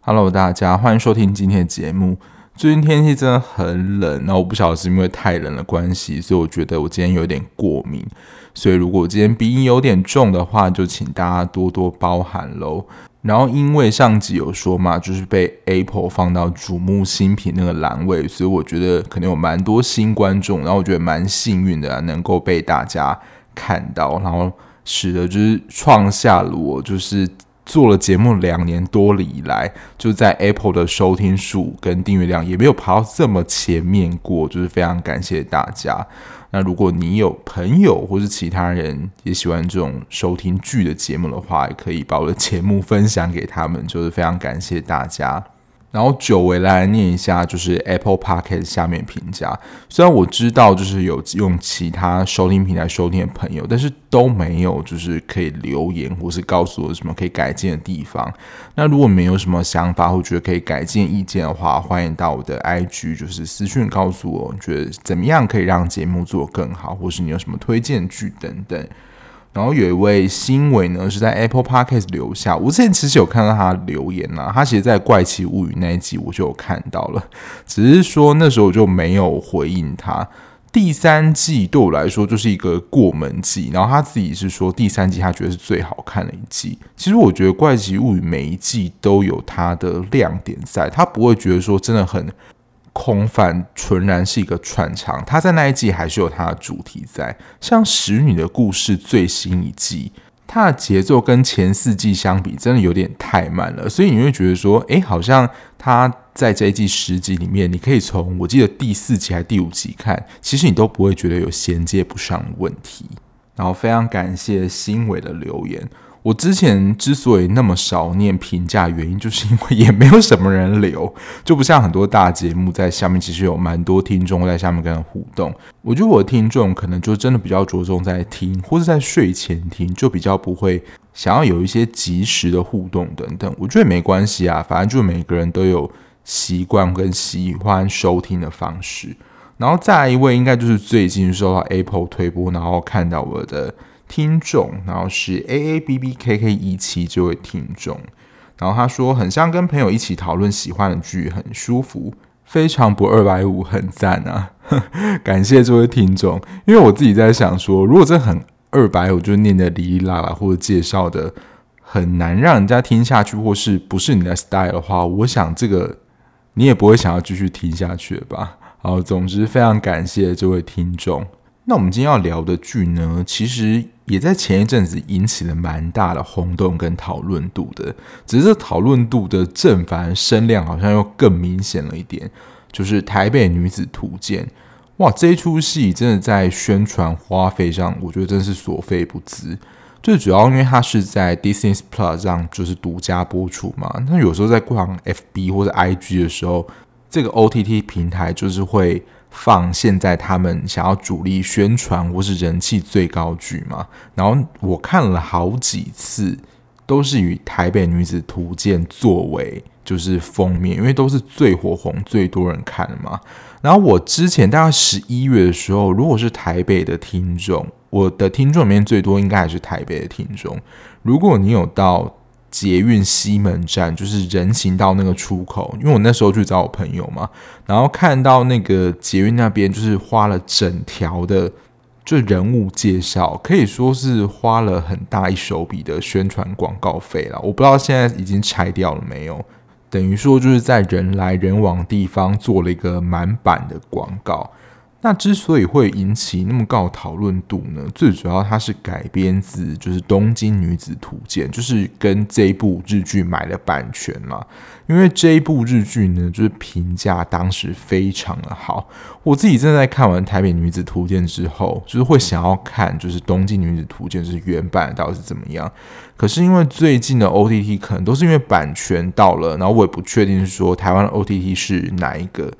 Hello，大家欢迎收听今天的节目。最近天气真的很冷，然后我不晓得是因为太冷的关系，所以我觉得我今天有点过敏。所以如果我今天鼻音有点重的话，就请大家多多包涵喽。然后因为上集有说嘛，就是被 Apple 放到瞩目新品那个栏位，所以我觉得可能有蛮多新观众。然后我觉得蛮幸运的，能够被大家看到，然后使得就是创下了我就是。做了节目两年多了以来，就在 Apple 的收听数跟订阅量也没有爬到这么前面过，就是非常感谢大家。那如果你有朋友或是其他人也喜欢这种收听剧的节目的话，也可以把我的节目分享给他们，就是非常感谢大家。然后久违来念一下，就是 Apple Podcast 下面评价。虽然我知道就是有用其他收听平台收听的朋友，但是都没有就是可以留言或是告诉我什么可以改进的地方。那如果没有什么想法或觉得可以改进意见的话，欢迎到我的 IG 就是私讯告诉我，觉得怎么样可以让节目做更好，或是你有什么推荐剧等等。然后有一位新伟呢，是在 Apple Podcast 留下。我之前其实有看到他留言呐、啊，他其实，在《怪奇物语》那一集我就有看到了，只是说那时候我就没有回应他。第三季对我来说就是一个过门季，然后他自己是说第三季他觉得是最好看的一季。其实我觉得《怪奇物语》每一季都有它的亮点在，他不会觉得说真的很。空泛纯然是一个串场，他在那一季还是有他的主题在。像《使女的故事》最新一季，它的节奏跟前四季相比，真的有点太慢了，所以你会觉得说，诶，好像他在这一季十集里面，你可以从我记得第四集还是第五集看，其实你都不会觉得有衔接不上问题。然后非常感谢新伟的留言。我之前之所以那么少念评价，原因就是因为也没有什么人留，就不像很多大节目在下面，其实有蛮多听众在下面跟人互动。我觉得我的听众可能就真的比较着重在听，或是在睡前听，就比较不会想要有一些即时的互动等等。我觉得没关系啊，反正就每个人都有习惯跟喜欢收听的方式。然后再来一位，应该就是最近收到 Apple 推播，然后看到我的。听众，然后是 A A B B K K 一期这位听众，然后他说很像跟朋友一起讨论喜欢的剧，很舒服，非常不二百五，很赞啊！感谢这位听众，因为我自己在想说，如果这很二百五，就念的哩哩啦啦，或者介绍的很难让人家听下去，或是不是你的 style 的话，我想这个你也不会想要继续听下去吧？好，总之非常感谢这位听众。那我们今天要聊的剧呢，其实也在前一阵子引起了蛮大的轰动跟讨论度的，只是这讨论度的正反声量好像又更明显了一点。就是《台北女子图鉴》，哇，这一出戏真的在宣传花费上，我觉得真是所费不貲。最主要因为它是在 Disney Plus 上就是独家播出嘛，那有时候在逛 FB 或者 IG 的时候，这个 OTT 平台就是会。放现在他们想要主力宣传或是人气最高剧嘛，然后我看了好几次，都是以《台北女子图鉴》作为就是封面，因为都是最火红、最多人看的嘛。然后我之前大概十一月的时候，如果是台北的听众，我的听众里面最多应该还是台北的听众。如果你有到。捷运西门站就是人行道那个出口，因为我那时候去找我朋友嘛，然后看到那个捷运那边就是花了整条的就人物介绍，可以说是花了很大一手笔的宣传广告费了。我不知道现在已经拆掉了没有，等于说就是在人来人往地方做了一个满版的广告。那之所以会引起那么高讨论度呢？最主要它是改编自就是《东京女子图鉴》，就是跟这一部日剧买了版权嘛。因为这一部日剧呢，就是评价当时非常的好。我自己正在看完《台北女子图鉴》之后，就是会想要看就是《东京女子图鉴》是原版到底是怎么样。可是因为最近的 OTT 可能都是因为版权到了，然后我也不确定是说台湾的 OTT 是哪一个。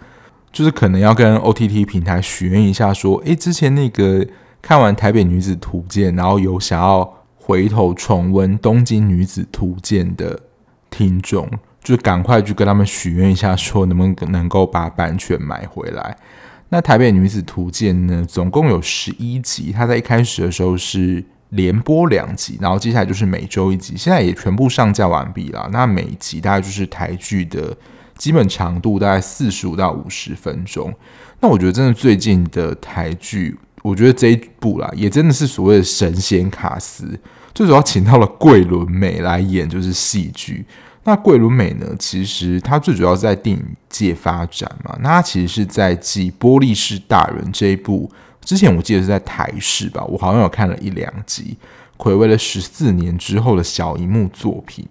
就是可能要跟 OTT 平台许愿一下，说，诶，之前那个看完《台北女子图鉴》，然后有想要回头重温《东京女子图鉴》的听众，就赶快去跟他们许愿一下，说能不能够把版权买回来。那《台北女子图鉴》呢，总共有十一集，它在一开始的时候是连播两集，然后接下来就是每周一集，现在也全部上架完毕了。那每集大概就是台剧的基本长度，大概四十五到五十分钟。那我觉得真的最近的台剧，我觉得这一部啦，也真的是所谓的神仙卡司，最主要请到了桂纶镁来演，就是戏剧。那桂纶镁呢？其实他最主要是在电影界发展嘛。那他其实是在继《波丽士大人》这一部之前，我记得是在台视吧，我好像有看了一两集，回味了十四年之后的小荧幕作品。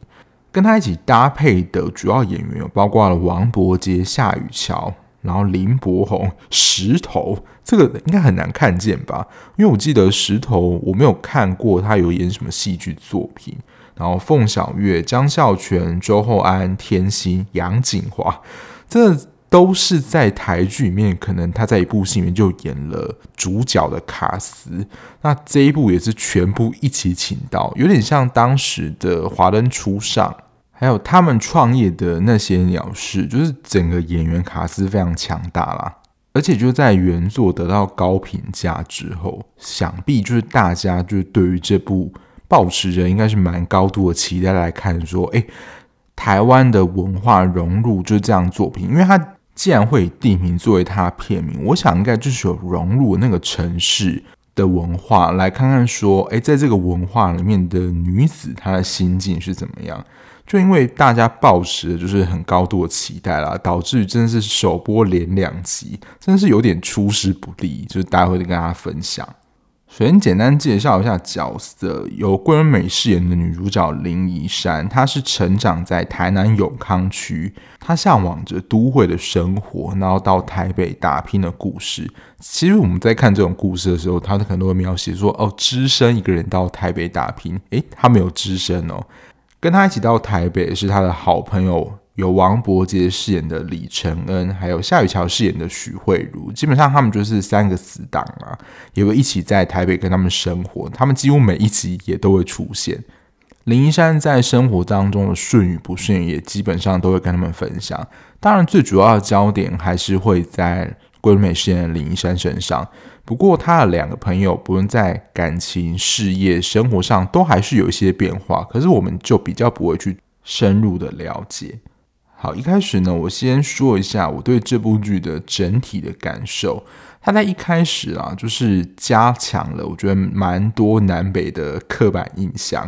跟他一起搭配的主要演员有包括了王伯杰、夏雨乔，然后林柏宏、石头，这个应该很难看见吧？因为我记得石头我没有看过他有演什么戏剧作品。然后凤小月、江孝全、周厚安、天心、杨谨华，这都是在台剧里面，可能他在一部戏里面就演了主角的卡斯。那这一部也是全部一起请到，有点像当时的《华灯初上》，还有他们创业的那些鸟事，就是整个演员卡斯非常强大啦。而且就在原作得到高评价之后，想必就是大家就是对于这部。抱持着应该是蛮高度的期待来看，说，哎，台湾的文化融入就是这样作品，因为它既然会以地名作为它的片名，我想应该就是有融入那个城市的文化，来看看说，哎，在这个文化里面的女子她的心境是怎么样？就因为大家抱持的就是很高度的期待啦，导致真的是首播连两集，真的是有点出师不利，就是待会跟大家分享。首先简单介绍一下角色，由桂纶镁饰演的女主角林怡珊，她是成长在台南永康区，她向往着都会的生活，然后到台北打拼的故事。其实我们在看这种故事的时候，她可能都会描写说：“哦，只身一个人到台北打拼。”诶，她没有只身哦，跟她一起到台北是她的好朋友。由王柏杰饰演的李承恩，还有夏雨乔饰演的许慧茹，基本上他们就是三个死党啊，也会一起在台北跟他们生活。他们几乎每一集也都会出现。林一山在生活当中的顺与不顺，也基本上都会跟他们分享。当然，最主要的焦点还是会在桂纶镁饰演的林一山身上。不过，他的两个朋友，不论在感情、事业、生活上，都还是有一些变化。可是，我们就比较不会去深入的了解。好，一开始呢，我先说一下我对这部剧的整体的感受。它在一开始啊，就是加强了我觉得蛮多南北的刻板印象，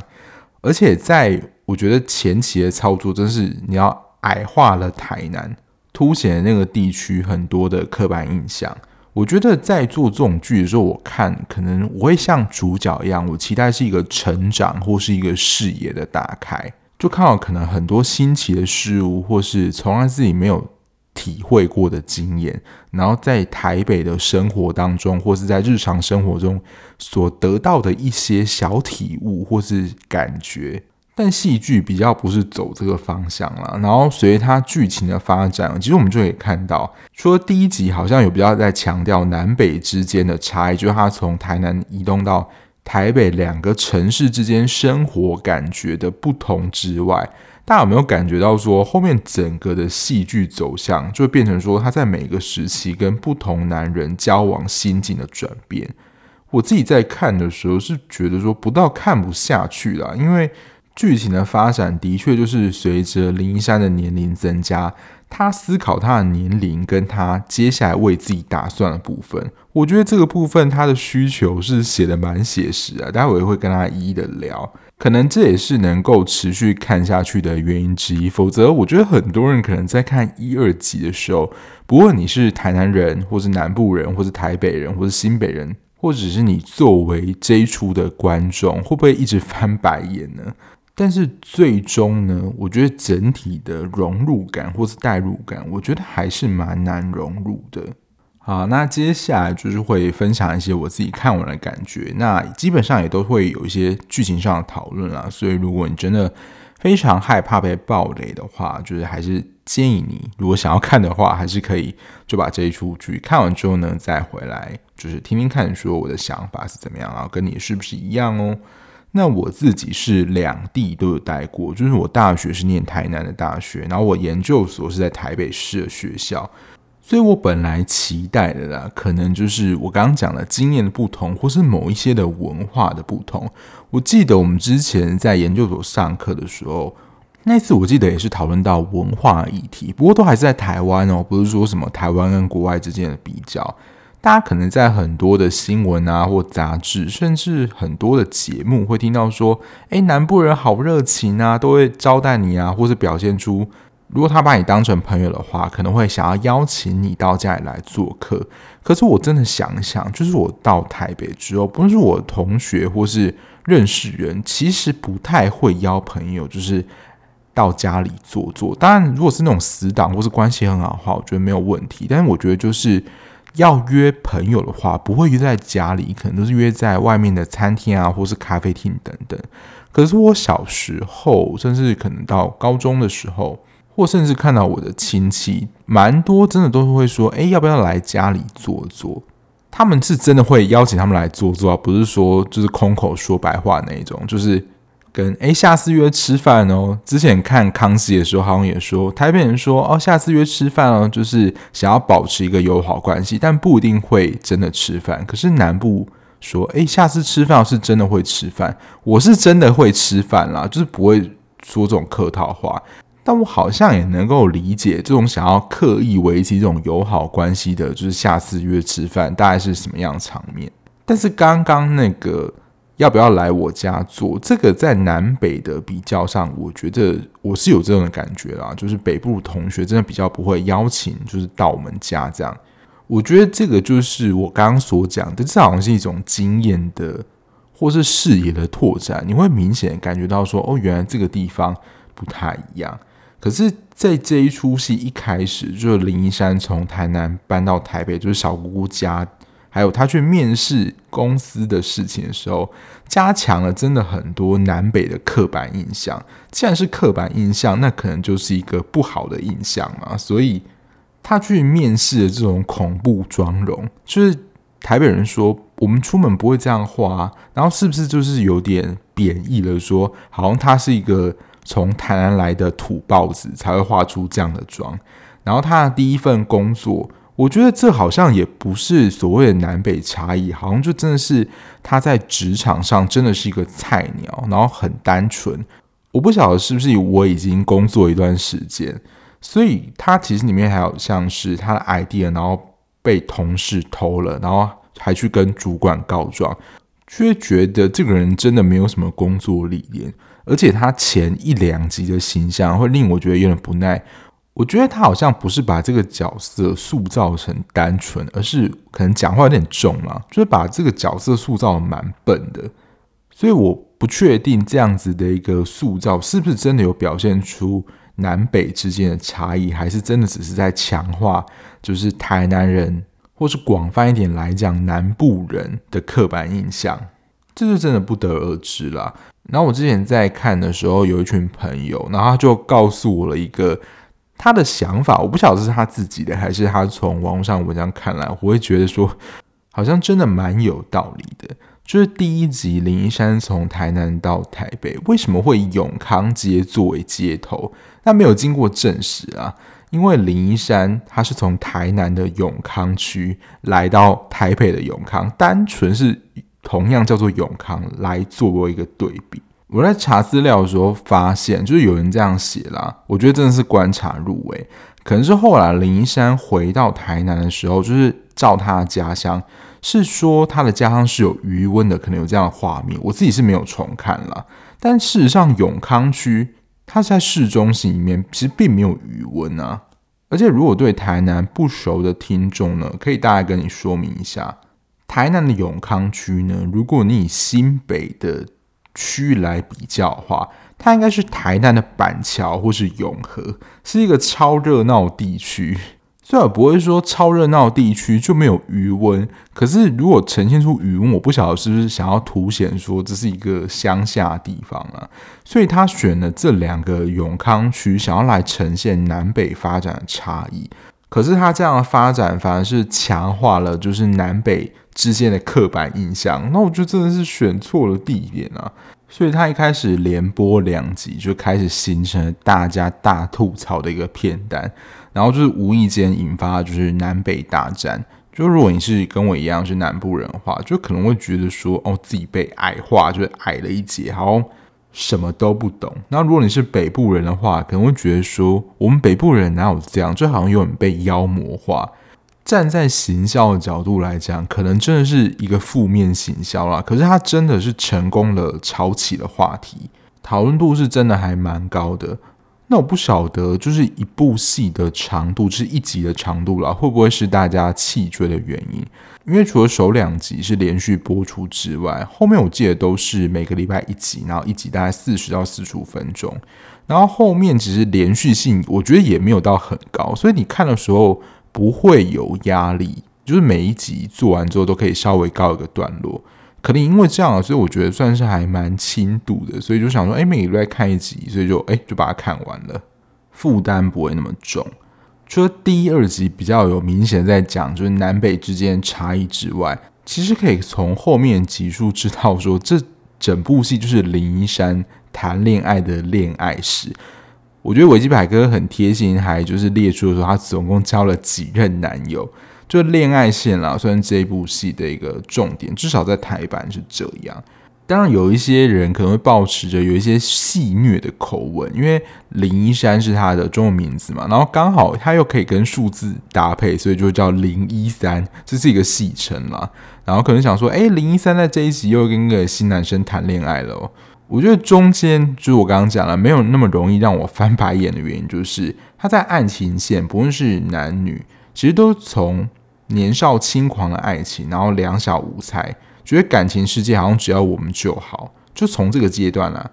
而且在我觉得前期的操作，真是你要矮化了台南，凸显那个地区很多的刻板印象。我觉得在做这种剧的时候，我看可能我会像主角一样，我期待是一个成长或是一个视野的打开。就看到可能很多新奇的事物，或是从来自己没有体会过的经验，然后在台北的生活当中，或是在日常生活中所得到的一些小体悟或是感觉。但戏剧比较不是走这个方向了。然后随着它剧情的发展，其实我们就可以看到，除了第一集好像有比较在强调南北之间的差异，就是他从台南移动到。台北两个城市之间生活感觉的不同之外，大家有没有感觉到说，后面整个的戏剧走向就会变成说，他在每个时期跟不同男人交往心境的转变？我自己在看的时候是觉得说，不到看不下去了，因为剧情的发展的确就是随着林一山的年龄增加。他思考他的年龄，跟他接下来为自己打算的部分，我觉得这个部分他的需求是写得蛮写实啊。待会会跟他一一的聊，可能这也是能够持续看下去的原因之一。否则，我觉得很多人可能在看一二集的时候，不论你是台南人，或是南部人，或是台北人，或是新北人，或者是你作为这一出的观众，会不会一直翻白眼呢？但是最终呢，我觉得整体的融入感或是代入感，我觉得还是蛮难融入的。好，那接下来就是会分享一些我自己看完的感觉，那基本上也都会有一些剧情上的讨论啦。所以如果你真的非常害怕被暴雷的话，就是还是建议你，如果想要看的话，还是可以就把这一出剧看完之后呢，再回来就是听听看，说我的想法是怎么样，然后跟你是不是一样哦。那我自己是两地都有待过，就是我大学是念台南的大学，然后我研究所是在台北市的学校，所以我本来期待的啦，可能就是我刚刚讲的经验的不同，或是某一些的文化的不同。我记得我们之前在研究所上课的时候，那次我记得也是讨论到文化议题，不过都还是在台湾哦，不是说什么台湾跟国外之间的比较。大家可能在很多的新闻啊或杂志，甚至很多的节目会听到说，诶，南部人好热情啊，都会招待你啊，或是表现出。如果他把你当成朋友的话，可能会想要邀请你到家里来做客。可是我真的想一想，就是我到台北之后，不是我同学或是认识人，其实不太会邀朋友，就是到家里坐坐。当然，如果是那种死党或是关系很好的话，我觉得没有问题。但是我觉得就是要约朋友的话，不会约在家里，可能都是约在外面的餐厅啊，或是咖啡厅等等。可是我小时候，甚至可能到高中的时候。或甚至看到我的亲戚，蛮多真的都是会说：“哎，要不要来家里坐坐？”他们是真的会邀请他们来坐坐，不是说就是空口说白话那一种，就是跟“哎，下次约吃饭哦。”之前看康熙的时候，好像也说台北人说：“哦，下次约吃饭哦。”就是想要保持一个友好关系，但不一定会真的吃饭。可是南部说：“哎，下次吃饭是真的会吃饭。”我是真的会吃饭啦，就是不会说这种客套话。但我好像也能够理解这种想要刻意维系这种友好关系的，就是下次约吃饭大概是什么样的场面。但是刚刚那个要不要来我家做这个，在南北的比较上，我觉得我是有这种感觉啦，就是北部同学真的比较不会邀请，就是到我们家这样。我觉得这个就是我刚刚所讲的，这好像是一种经验的或是视野的拓展，你会明显感觉到说，哦，原来这个地方不太一样。可是，在这一出戏一开始，就是林一山从台南搬到台北，就是小姑姑家，还有他去面试公司的事情的时候，加强了真的很多南北的刻板印象。既然是刻板印象，那可能就是一个不好的印象嘛。所以他去面试的这种恐怖妆容，就是台北人说我们出门不会这样化，然后是不是就是有点贬义了？说好像他是一个。从台南来的土包子才会画出这样的妆，然后他的第一份工作，我觉得这好像也不是所谓的南北差异，好像就真的是他在职场上真的是一个菜鸟，然后很单纯。我不晓得是不是我已经工作一段时间，所以他其实里面还有像是他的 idea，然后被同事偷了，然后还去跟主管告状，却觉得这个人真的没有什么工作理念。而且他前一两集的形象会令我觉得有点不耐。我觉得他好像不是把这个角色塑造成单纯，而是可能讲话有点重嘛，就是把这个角色塑造得蛮笨的。所以我不确定这样子的一个塑造是不是真的有表现出南北之间的差异，还是真的只是在强化就是台南人，或是广泛一点来讲南部人的刻板印象。这就真的不得而知啦。然后我之前在看的时候，有一群朋友，然后他就告诉我了一个他的想法，我不晓得是他自己的，还是他从网络上文章看来，我会觉得说，好像真的蛮有道理的。就是第一集林一山从台南到台北，为什么会永康街作为街头？那没有经过证实啊，因为林一山他是从台南的永康区来到台北的永康，单纯是。同样叫做永康，来作为一个对比。我在查资料的时候发现，就是有人这样写啦。我觉得真的是观察入微，可能是后来林一山回到台南的时候，就是照他的家乡，是说他的家乡是有余温的，可能有这样的画面。我自己是没有重看啦，但事实上永康区它在市中心里面，其实并没有余温啊。而且如果对台南不熟的听众呢，可以大概跟你说明一下。台南的永康区呢，如果你以新北的区来比较的话，它应该是台南的板桥或是永和，是一个超热闹地区。虽然不会说超热闹地区就没有余温，可是如果呈现出余温，我不晓得是不是想要凸显说这是一个乡下地方啊。所以他选了这两个永康区，想要来呈现南北发展的差异。可是他这样的发展反而是强化了就是南北。之间的刻板印象，那我觉得真的是选错了地点啊！所以他一开始连播两集就开始形成了大家大吐槽的一个片单，然后就是无意间引发就是南北大战。就如果你是跟我一样是南部人的话，就可能会觉得说哦，自己被矮化，就是矮了一截，好像什么都不懂。那如果你是北部人的话，可能会觉得说我们北部人哪有这样，就好像有点被妖魔化。站在行销的角度来讲，可能真的是一个负面行销啦。可是它真的是成功了炒起了话题，讨论度是真的还蛮高的。那我不晓得，就是一部戏的长度，就是一集的长度啦，会不会是大家弃追的原因？因为除了首两集是连续播出之外，后面我记得都是每个礼拜一集，然后一集大概四十到四十五分钟，然后后面其实连续性我觉得也没有到很高，所以你看的时候不会有压力，就是每一集做完之后都可以稍微告一个段落。可能因为这样，所以我觉得算是还蛮轻度的，所以就想说，哎，每个礼拜看一集，所以就哎就把它看完了，负担不会那么重。除了第一、二集比较有明显在讲就是南北之间差异之外，其实可以从后面集数知道说，这整部戏就是林一山谈恋爱的恋爱史。我觉得维基百科很贴心，还就是列出说他总共交了几任男友。就恋爱线啦，算是这部戏的一个重点，至少在台版是这样。当然，有一些人可能会抱持着有一些戏谑的口吻，因为林一山是他的中文名字嘛，然后刚好他又可以跟数字搭配，所以就叫林一三，这是一个戏称啦。然后可能想说，诶，林一三在这一集又跟一个新男生谈恋爱了。我觉得中间就是我刚刚讲了，没有那么容易让我翻白眼的原因，就是他在爱情线，不论是男女，其实都从。年少轻狂的爱情，然后两小无猜，觉得感情世界好像只要我们就好，就从这个阶段啊，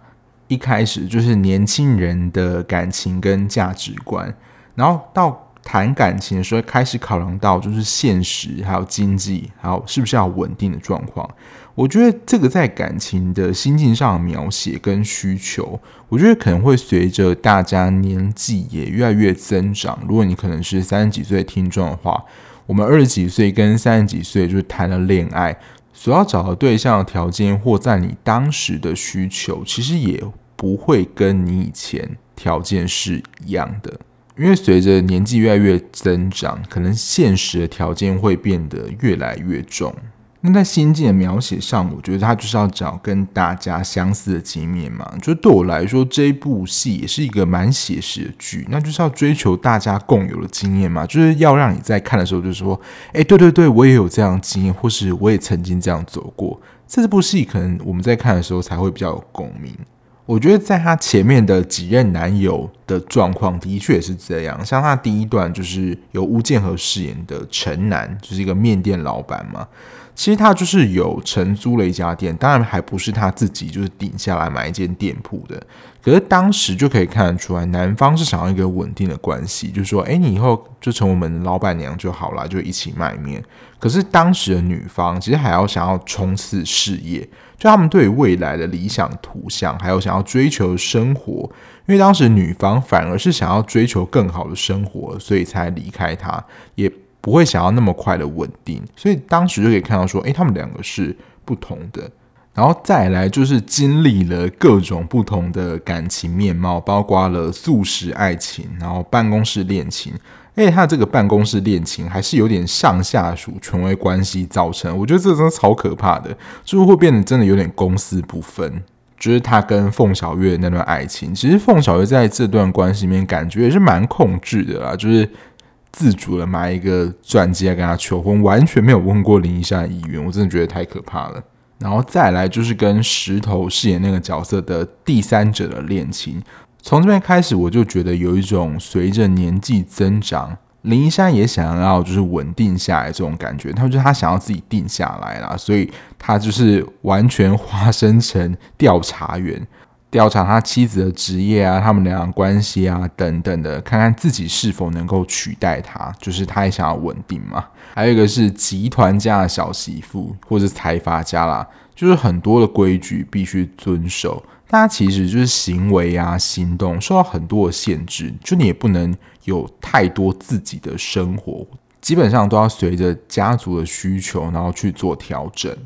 一开始就是年轻人的感情跟价值观，然后到谈感情的时候开始考量到就是现实，还有经济，还有是不是要稳定的状况。我觉得这个在感情的心境上的描写跟需求，我觉得可能会随着大家年纪也越来越增长。如果你可能是三十几岁听众的话。我们二十几岁跟三十几岁就谈了恋爱，所要找的对象的条件或在你当时的需求，其实也不会跟你以前条件是一样的，因为随着年纪越来越增长，可能现实的条件会变得越来越重。那在心境的描写上，我觉得他就是要找跟大家相似的经验嘛。就对我来说，这一部戏也是一个蛮写实的剧，那就是要追求大家共有的经验嘛。就是要让你在看的时候，就是说，哎，对对对，我也有这样的经验，或是我也曾经这样走过。这部戏可能我们在看的时候才会比较有共鸣。我觉得在他前面的几任男友的状况，的确也是这样。像他第一段就是由吴建和饰演的陈南，就是一个面店老板嘛。其实他就是有承租了一家店，当然还不是他自己就是顶下来买一间店铺的。可是当时就可以看得出来，男方是想要一个稳定的关系，就是说，哎，你以后就成我们老板娘就好了，就一起卖面。可是当时的女方其实还要想要冲刺事业，就他们对于未来的理想图像，还有想要追求生活。因为当时女方反而是想要追求更好的生活，所以才离开他，也。不会想要那么快的稳定，所以当时就可以看到说，诶，他们两个是不同的。然后再来就是经历了各种不同的感情面貌，包括了速食爱情，然后办公室恋情。诶，他这个办公室恋情还是有点上下属权威关系造成，我觉得这真的超可怕的，就是会变得真的有点公私不分。就是他跟凤小岳那段爱情，其实凤小岳在这段关系里面感觉也是蛮控制的啦，就是。自主的买一个钻戒来跟他求婚，完全没有问过林一山的意愿，我真的觉得太可怕了。然后再来就是跟石头饰演那个角色的第三者的恋情，从这边开始我就觉得有一种随着年纪增长，林一山也想要就是稳定下来这种感觉，他就他想要自己定下来啦，所以他就是完全化身成调查员。调查他妻子的职业啊，他们俩关系啊等等的，看看自己是否能够取代他，就是他也想要稳定嘛。还有一个是集团家的小媳妇，或者财阀家啦，就是很多的规矩必须遵守，大家其实就是行为啊、行动受到很多的限制，就你也不能有太多自己的生活，基本上都要随着家族的需求，然后去做调整。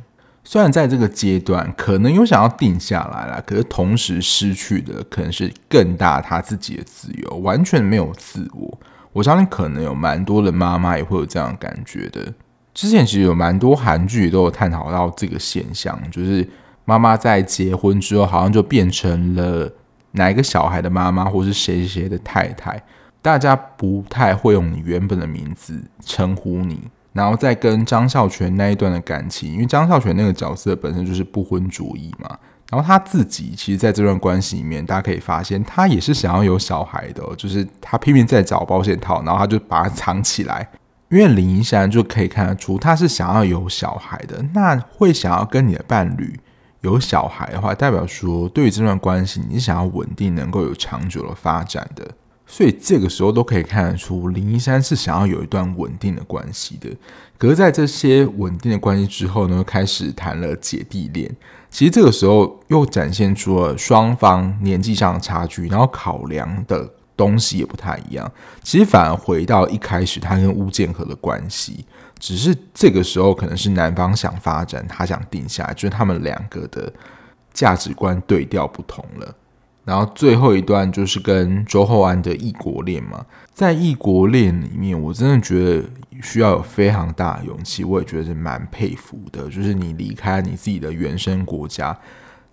虽然在这个阶段可能有想要定下来了，可是同时失去的可能是更大他自己的自由，完全没有自我。我相信可能有蛮多的妈妈也会有这样的感觉的。之前其实有蛮多韩剧都有探讨到这个现象，就是妈妈在结婚之后，好像就变成了哪一个小孩的妈妈，或是谁谁的太太，大家不太会用你原本的名字称呼你。然后再跟张孝全那一段的感情，因为张孝全那个角色本身就是不婚主义嘛，然后他自己其实在这段关系里面，大家可以发现他也是想要有小孩的，就是他拼命在找保险套，然后他就把它藏起来。因为林依山就可以看得出他是想要有小孩的，那会想要跟你的伴侣有小孩的话，代表说对于这段关系你想要稳定，能够有长久的发展的。所以这个时候都可以看得出，林一山是想要有一段稳定的关系的。可是，在这些稳定的关系之后呢，开始谈了姐弟恋。其实这个时候又展现出了双方年纪上的差距，然后考量的东西也不太一样。其实反而回到一开始他跟巫建和的关系，只是这个时候可能是男方想发展，他想定下来，就是他们两个的价值观对调不同了。然后最后一段就是跟周厚安的异国恋嘛，在异国恋里面，我真的觉得需要有非常大的勇气，我也觉得是蛮佩服的。就是你离开你自己的原生国家，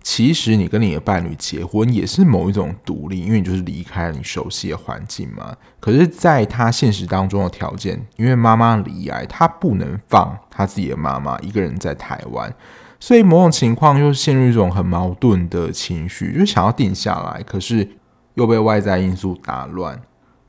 其实你跟你的伴侣结婚也是某一种独立，因为你就是离开了你熟悉的环境嘛。可是，在他现实当中的条件，因为妈妈离异，他不能放他自己的妈妈一个人在台湾。所以某种情况又陷入一种很矛盾的情绪，就想要定下来，可是又被外在因素打乱，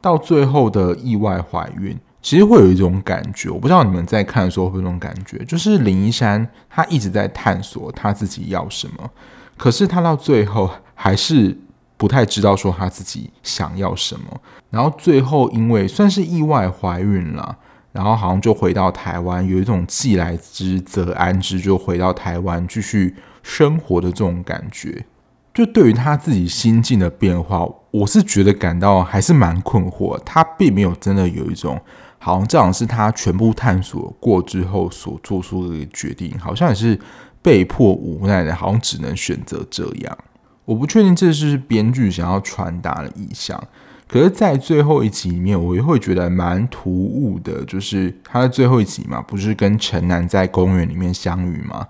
到最后的意外怀孕，其实会有一种感觉，我不知道你们在看的时候会有这种感觉，就是林一山他一直在探索他自己要什么，可是他到最后还是不太知道说他自己想要什么，然后最后因为算是意外怀孕了。然后好像就回到台湾，有一种既来之则安之，就回到台湾继续生活的这种感觉。就对于他自己心境的变化，我是觉得感到还是蛮困惑。他并没有真的有一种，好像这样是他全部探索过之后所做出的决定，好像也是被迫无奈的，好像只能选择这样。我不确定这是编剧想要传达的意向。可是，在最后一集里面，我也会觉得蛮突兀的，就是他的最后一集嘛，不是跟陈南在公园里面相遇吗？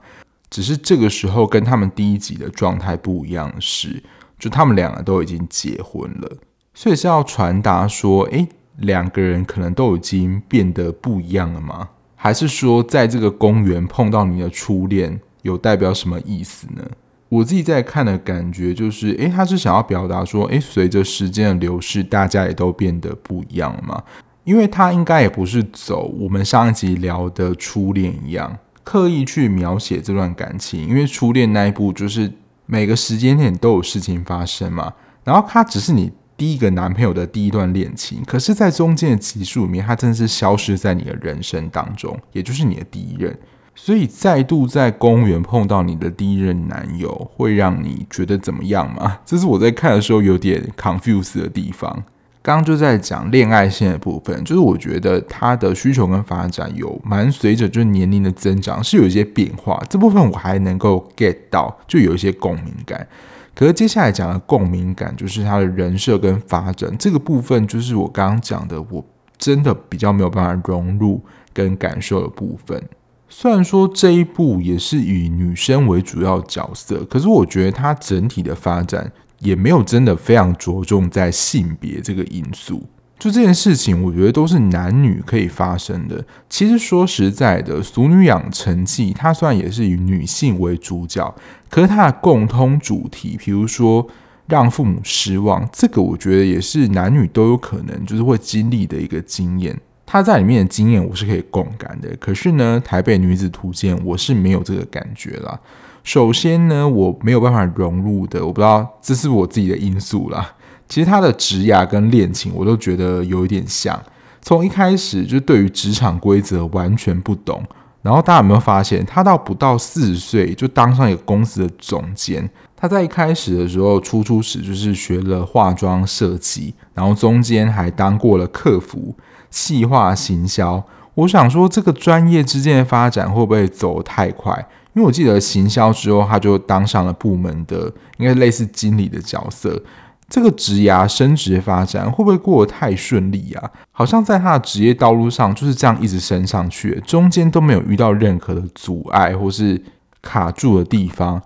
只是这个时候跟他们第一集的状态不一样是，就他们两个都已经结婚了，所以是要传达说，诶，两个人可能都已经变得不一样了吗？还是说，在这个公园碰到你的初恋，有代表什么意思呢？我自己在看的感觉就是，诶，他是想要表达说，诶，随着时间的流逝，大家也都变得不一样嘛。因为他应该也不是走我们上一集聊的初恋一样，刻意去描写这段感情。因为初恋那一部就是每个时间点都有事情发生嘛，然后他只是你第一个男朋友的第一段恋情，可是，在中间的集数里面，他真的是消失在你的人生当中，也就是你的第一任。所以再度在公园碰到你的第一任男友，会让你觉得怎么样吗？这是我在看的时候有点 confuse 的地方。刚刚就在讲恋爱线的部分，就是我觉得他的需求跟发展有蛮随着就是年龄的增长是有一些变化，这部分我还能够 get 到，就有一些共鸣感。可是接下来讲的共鸣感，就是他的人设跟发展这个部分，就是我刚刚讲的，我真的比较没有办法融入跟感受的部分。虽然说这一部也是以女生为主要角色，可是我觉得它整体的发展也没有真的非常着重在性别这个因素。就这件事情，我觉得都是男女可以发生的。其实说实在的，《俗女养成记》它虽然也是以女性为主角，可是它的共通主题，比如说让父母失望，这个我觉得也是男女都有可能就是会经历的一个经验。他在里面的经验我是可以共感的，可是呢，《台北女子图鉴》我是没有这个感觉啦。首先呢，我没有办法融入的，我不知道这是我自己的因素啦。其实他的职涯跟恋情我都觉得有一点像，从一开始就对于职场规则完全不懂。然后大家有没有发现，他到不到四十岁就当上一个公司的总监？他在一开始的时候，初初始就是学了化妆设计，然后中间还当过了客服。细化行销，我想说这个专业之间的发展会不会走太快？因为我记得行销之后，他就当上了部门的，应该类似经理的角色。这个职涯升职发展会不会过得太顺利啊？好像在他的职业道路上就是这样一直升上去，中间都没有遇到任何的阻碍或是卡住的地方。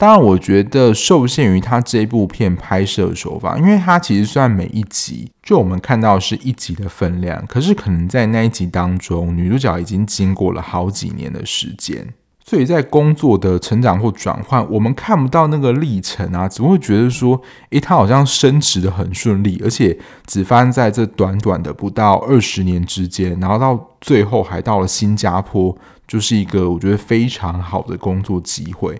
当然，我觉得受限于他这部片拍摄手法，因为他其实算每一集，就我们看到是一集的分量，可是可能在那一集当中，女主角已经经过了好几年的时间。所以在工作的成长或转换，我们看不到那个历程啊，只会觉得说，诶，他好像升职的很顺利，而且只发生在这短短的不到二十年之间，然后到最后还到了新加坡，就是一个我觉得非常好的工作机会。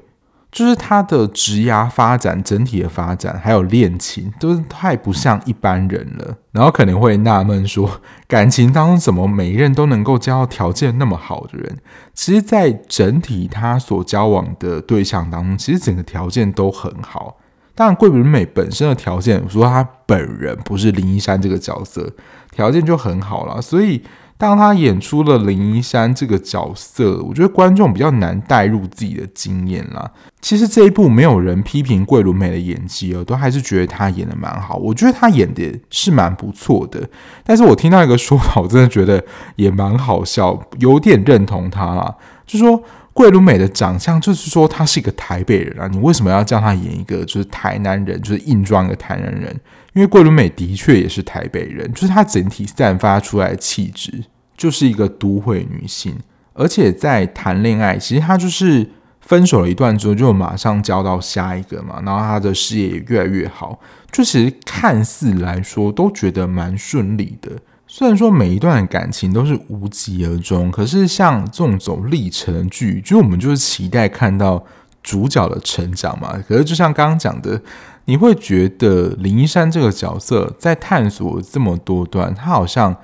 就是他的职涯发展，整体的发展，还有恋情，都是太不像一般人了。然后可能会纳闷说，感情当中怎么每一任都能够交到条件那么好的人？其实，在整体他所交往的对象当中，其实整个条件都很好。当然，桂纶镁本身的条件，说他本人不是林一山这个角色，条件就很好了，所以。当他演出了林一山这个角色，我觉得观众比较难带入自己的经验啦。其实这一部没有人批评桂纶镁的演技哦，都还是觉得他演的蛮好。我觉得他演的是蛮不错的。但是我听到一个说法，我真的觉得也蛮好笑，有点认同他啦。就说桂纶镁的长相，就是说他是一个台北人啊，你为什么要叫他演一个就是台南人，就是硬装一个台南人？因为桂纶镁的确也是台北人，就是她整体散发出来的气质就是一个都会女性，而且在谈恋爱，其实她就是分手了一段之后就马上交到下一个嘛，然后她的事业也越来越好，就其实看似来说都觉得蛮顺利的。虽然说每一段感情都是无疾而终，可是像这种走历程剧，就我们就是期待看到主角的成长嘛。可是就像刚刚讲的。你会觉得林一山这个角色在探索这么多段，他好像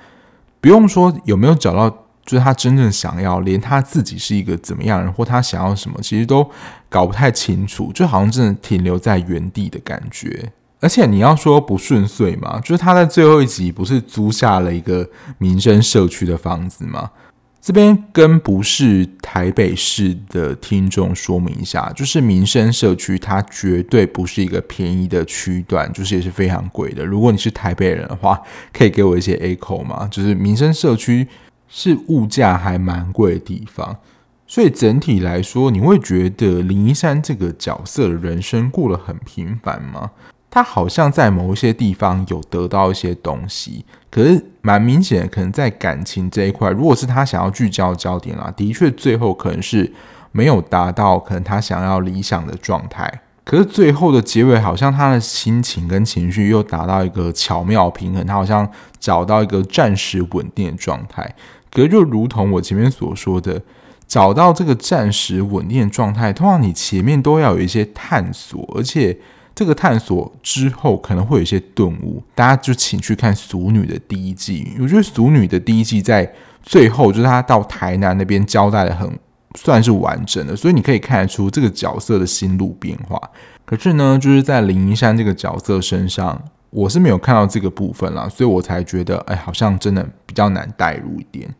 不用说有没有找到，就是他真正想要，连他自己是一个怎么样人，或他想要什么，其实都搞不太清楚，就好像真的停留在原地的感觉。而且你要说不顺遂嘛，就是他在最后一集不是租下了一个民生社区的房子吗？这边跟不是台北市的听众说明一下，就是民生社区，它绝对不是一个便宜的区段，就是也是非常贵的。如果你是台北人的话，可以给我一些 echo 吗？就是民生社区是物价还蛮贵的地方，所以整体来说，你会觉得林一山这个角色的人生过得很平凡吗？他好像在某一些地方有得到一些东西，可是蛮明显的，可能在感情这一块，如果是他想要聚焦焦点啦，的确最后可能是没有达到可能他想要理想的状态。可是最后的结尾，好像他的心情跟情绪又达到一个巧妙平衡，他好像找到一个暂时稳定的状态。可是就如同我前面所说的，找到这个暂时稳定的状态，通常你前面都要有一些探索，而且。这个探索之后可能会有一些顿悟，大家就请去看《俗女》的第一季。我觉得《俗女》的第一季在最后就是她到台南那边交代的很算是完整的，所以你可以看得出这个角色的心路变化。可是呢，就是在林一山这个角色身上，我是没有看到这个部分啦，所以我才觉得，哎，好像真的比较难带入一点。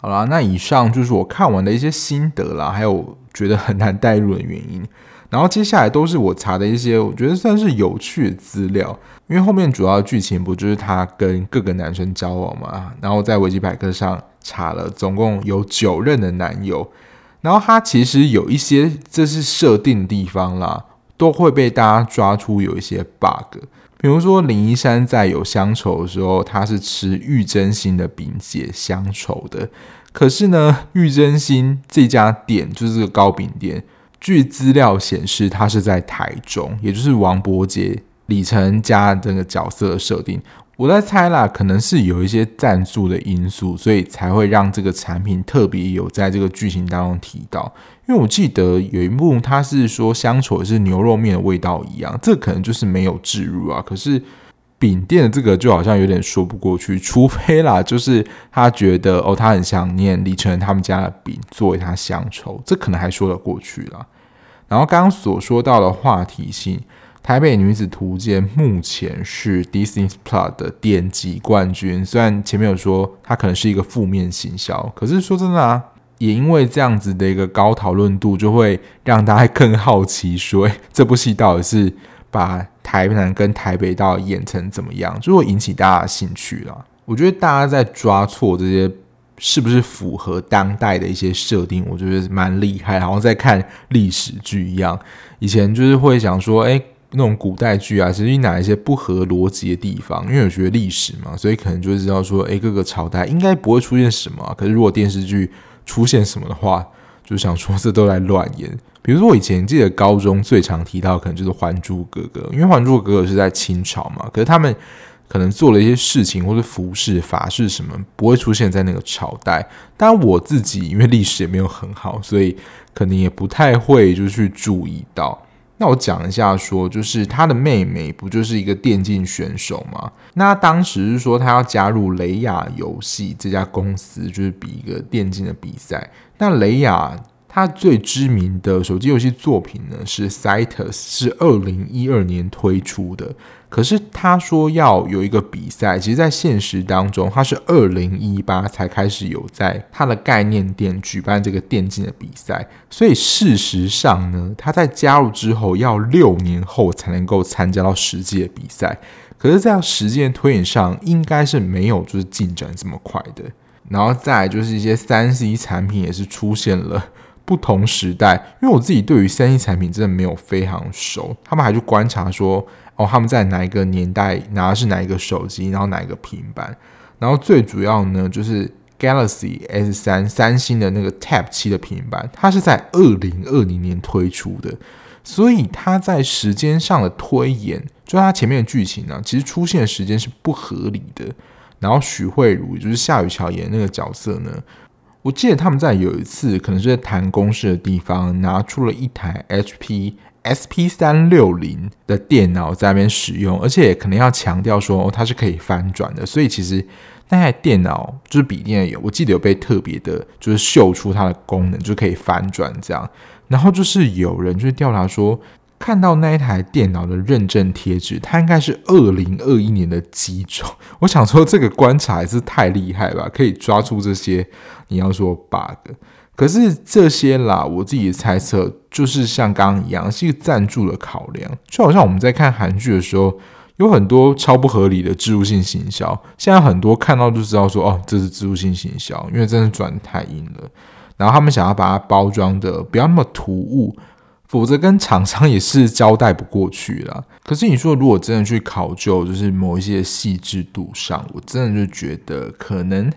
好啦，那以上就是我看完的一些心得啦，还有觉得很难带入的原因。然后接下来都是我查的一些我觉得算是有趣的资料，因为后面主要的剧情不就是他跟各个男生交往嘛？然后在维基百科上查了，总共有九任的男友。然后他其实有一些这是设定的地方啦，都会被大家抓出有一些 bug。比如说林一山在有乡愁的时候，他是吃玉珍心的饼解乡愁的。可是呢，玉珍心这家店就是这个糕饼店。据资料显示，他是在台中，也就是王柏杰、李承恩家这个角色的设定。我在猜啦，可能是有一些赞助的因素，所以才会让这个产品特别有在这个剧情当中提到。因为我记得有一幕，他是说乡愁是牛肉面的味道一样，这可能就是没有置入啊。可是。饼店的这个就好像有点说不过去，除非啦，就是他觉得哦，他很想念李承恩他们家的饼作为他乡愁，这可能还说得过去啦。然后刚刚所说到的话题性，《台北女子图鉴》目前是 Disney Plus 的点击冠军，虽然前面有说它可能是一个负面行销，可是说真的啊，也因为这样子的一个高讨论度，就会让大家更好奇说，说这部戏到底是把台南跟台北到底演成怎么样，就会引起大家的兴趣了。我觉得大家在抓错这些是不是符合当代的一些设定，我觉得蛮厉害，好像在看历史剧一样。以前就是会想说，哎，那种古代剧啊，其实哪一些不合逻辑的地方？因为我学历史嘛，所以可能就会知道说，哎，各个朝代应该不会出现什么。可是如果电视剧出现什么的话，就想说这都在乱演。比如说我以前记得高中最常提到，可能就是《还珠格格》，因为《还珠格格》是在清朝嘛，可是他们可能做了一些事情或者服饰、法式什么，不会出现在那个朝代。当然我自己因为历史也没有很好，所以可能也不太会就去注意到。那我讲一下说，就是他的妹妹不就是一个电竞选手吗？那当时是说他要加入雷亚游戏这家公司，就是比一个电竞的比赛。那雷亚。他最知名的手机游戏作品呢是《Cytus》，是二零一二年推出的。可是他说要有一个比赛，其实，在现实当中，他是二零一八才开始有在他的概念店举办这个电竞的比赛。所以事实上呢，他在加入之后要六年后才能够参加到实际的比赛。可是，在时间推演上，应该是没有就是进展这么快的。然后再来就是一些三 C 产品也是出现了。不同时代，因为我自己对于三 C 产品真的没有非常熟，他们还去观察说，哦，他们在哪一个年代拿的是哪一个手机，然后哪一个平板，然后最主要呢，就是 Galaxy S 三三星的那个 Tab 七的平板，它是在二零二零年推出的，所以它在时间上的推演，就它前面的剧情呢，其实出现的时间是不合理的。然后许慧茹，就是夏雨乔演那个角色呢。我记得他们在有一次，可能是在谈公事的地方，拿出了一台 HP SP 三六零的电脑在那边使用，而且可能要强调说，它是可以翻转的。所以其实那台电脑就是笔电有，我记得有被特别的，就是秀出它的功能，就可以翻转这样。然后就是有人就是调查说。看到那一台电脑的认证贴纸，它应该是二零二一年的机种。我想说，这个观察还是太厉害吧，可以抓住这些你要说 bug。可是这些啦，我自己猜测就是像刚刚一样，是一个赞助的考量。就好像我们在看韩剧的时候，有很多超不合理的植入性行销，现在很多看到就知道说，哦，这是植入性行销，因为真的转太硬了。然后他们想要把它包装的不要那么突兀。否则跟厂商也是交代不过去了。可是你说，如果真的去考究，就是某一些细致度上，我真的就觉得可能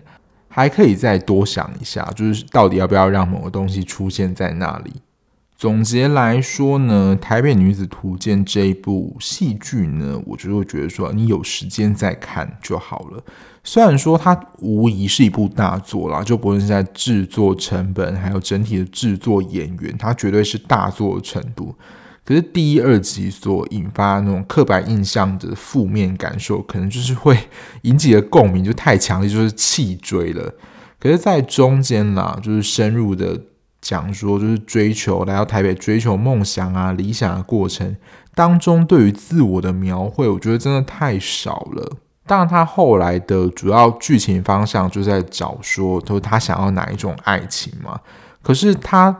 还可以再多想一下，就是到底要不要让某个东西出现在那里。总结来说呢，《台北女子图鉴》这一部戏剧呢，我就会觉得说，你有时间再看就好了。虽然说它无疑是一部大作啦，就不论是在制作成本，还有整体的制作演员，它绝对是大作的程度。可是第一、二集所引发那种刻板印象的负面感受，可能就是会引起的共鸣就太强烈，就是弃追了。可是，在中间啦，就是深入的讲说，就是追求来到台北追求梦想啊、理想的过程当中，对于自我的描绘，我觉得真的太少了。当然，他后来的主要剧情方向就在找说，就是他想要哪一种爱情嘛。可是他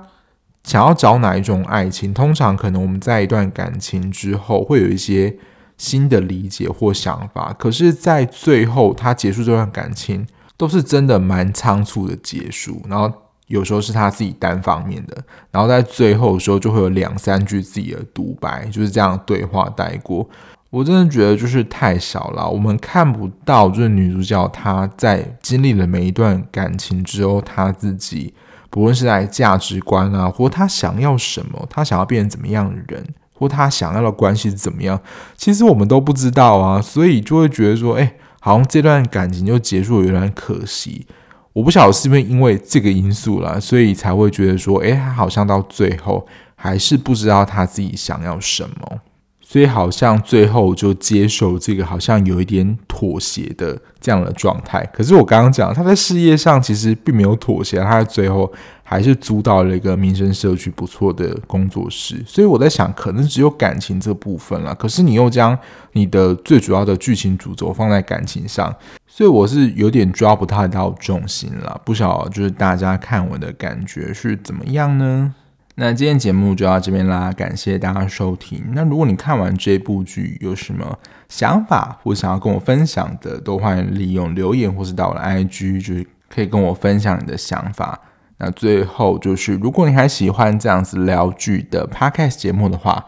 想要找哪一种爱情，通常可能我们在一段感情之后会有一些新的理解或想法。可是，在最后他结束这段感情，都是真的蛮仓促的结束。然后有时候是他自己单方面的，然后在最后的时候就会有两三句自己的独白，就是这样对话带过。我真的觉得就是太少了，我们看不到就是女主角她在经历了每一段感情之后，她自己不论是在价值观啊，或她想要什么，她想要变成怎么样的人，或她想要的关系是怎么样，其实我们都不知道啊，所以就会觉得说，哎，好像这段感情就结束，有点可惜。我不晓得是不是因为这个因素啦，所以才会觉得说，诶，他好像到最后还是不知道他自己想要什么。所以好像最后就接受这个好像有一点妥协的这样的状态。可是我刚刚讲他在事业上其实并没有妥协，他在最后还是租到了一个民生社区不错的工作室。所以我在想，可能只有感情这部分了。可是你又将你的最主要的剧情主轴放在感情上，所以我是有点抓不太到重心了。不晓就是大家看我的感觉是怎么样呢？那今天节目就到这边啦，感谢大家收听。那如果你看完这部剧有什么想法或想要跟我分享的，都欢迎利用留言或是到我的 IG，就是可以跟我分享你的想法。那最后就是，如果你还喜欢这样子聊剧的 Podcast 节目的话，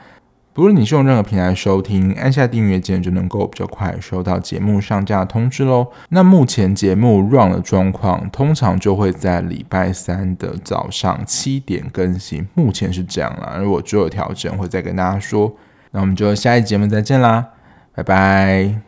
不论你是用任何平台收听，按下订阅键就能够比较快收到节目上架的通知喽。那目前节目 run 的状况，通常就会在礼拜三的早上七点更新，目前是这样啦。如果之后有调整，会再跟大家说。那我们就下一节目再见啦，拜拜。